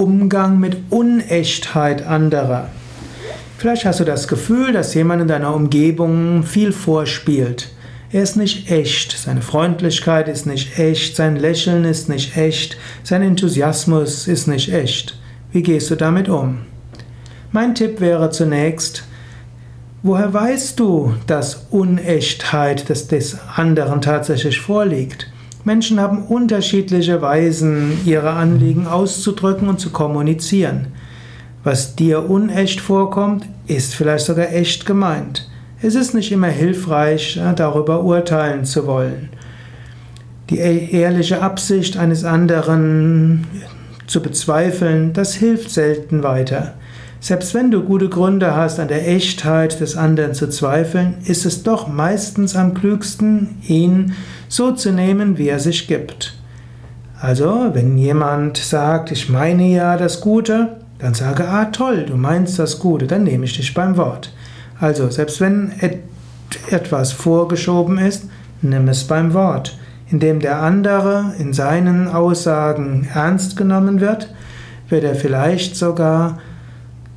Umgang mit Unechtheit anderer. Vielleicht hast du das Gefühl, dass jemand in deiner Umgebung viel vorspielt. Er ist nicht echt, seine Freundlichkeit ist nicht echt, sein Lächeln ist nicht echt, sein Enthusiasmus ist nicht echt. Wie gehst du damit um? Mein Tipp wäre zunächst, woher weißt du, dass Unechtheit des, des anderen tatsächlich vorliegt? Menschen haben unterschiedliche Weisen, ihre Anliegen auszudrücken und zu kommunizieren. Was dir unecht vorkommt, ist vielleicht sogar echt gemeint. Es ist nicht immer hilfreich, darüber urteilen zu wollen. Die ehrliche Absicht eines anderen zu bezweifeln, das hilft selten weiter. Selbst wenn du gute Gründe hast, an der Echtheit des anderen zu zweifeln, ist es doch meistens am klügsten, ihn so zu nehmen, wie er sich gibt. Also, wenn jemand sagt, ich meine ja das Gute, dann sage, ah toll, du meinst das Gute, dann nehme ich dich beim Wort. Also, selbst wenn etwas vorgeschoben ist, nimm es beim Wort, indem der andere in seinen Aussagen ernst genommen wird, wird er vielleicht sogar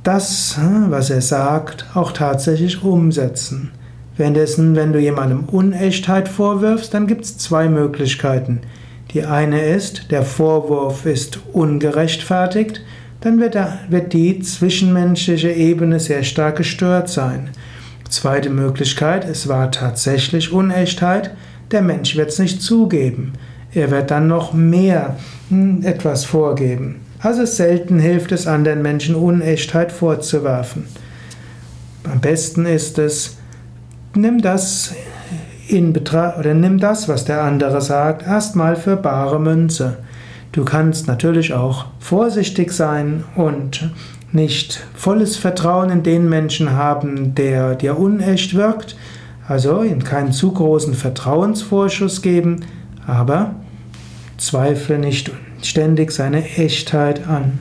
das, hm, was er sagt, auch tatsächlich umsetzen. Währenddessen, wenn du jemandem Unechtheit vorwirfst, dann gibt es zwei Möglichkeiten. Die eine ist, der Vorwurf ist ungerechtfertigt, dann wird, der, wird die zwischenmenschliche Ebene sehr stark gestört sein. Zweite Möglichkeit, es war tatsächlich Unechtheit, der Mensch wird es nicht zugeben. Er wird dann noch mehr hm, etwas vorgeben. Also selten hilft es anderen Menschen, Unechtheit vorzuwerfen. Am besten ist es, nimm das in Betracht oder nimm das, was der andere sagt, erstmal für bare Münze. Du kannst natürlich auch vorsichtig sein und nicht volles Vertrauen in den Menschen haben, der dir unecht wirkt, also ihm keinen zu großen Vertrauensvorschuss geben, aber zweifle nicht ständig seine Echtheit an.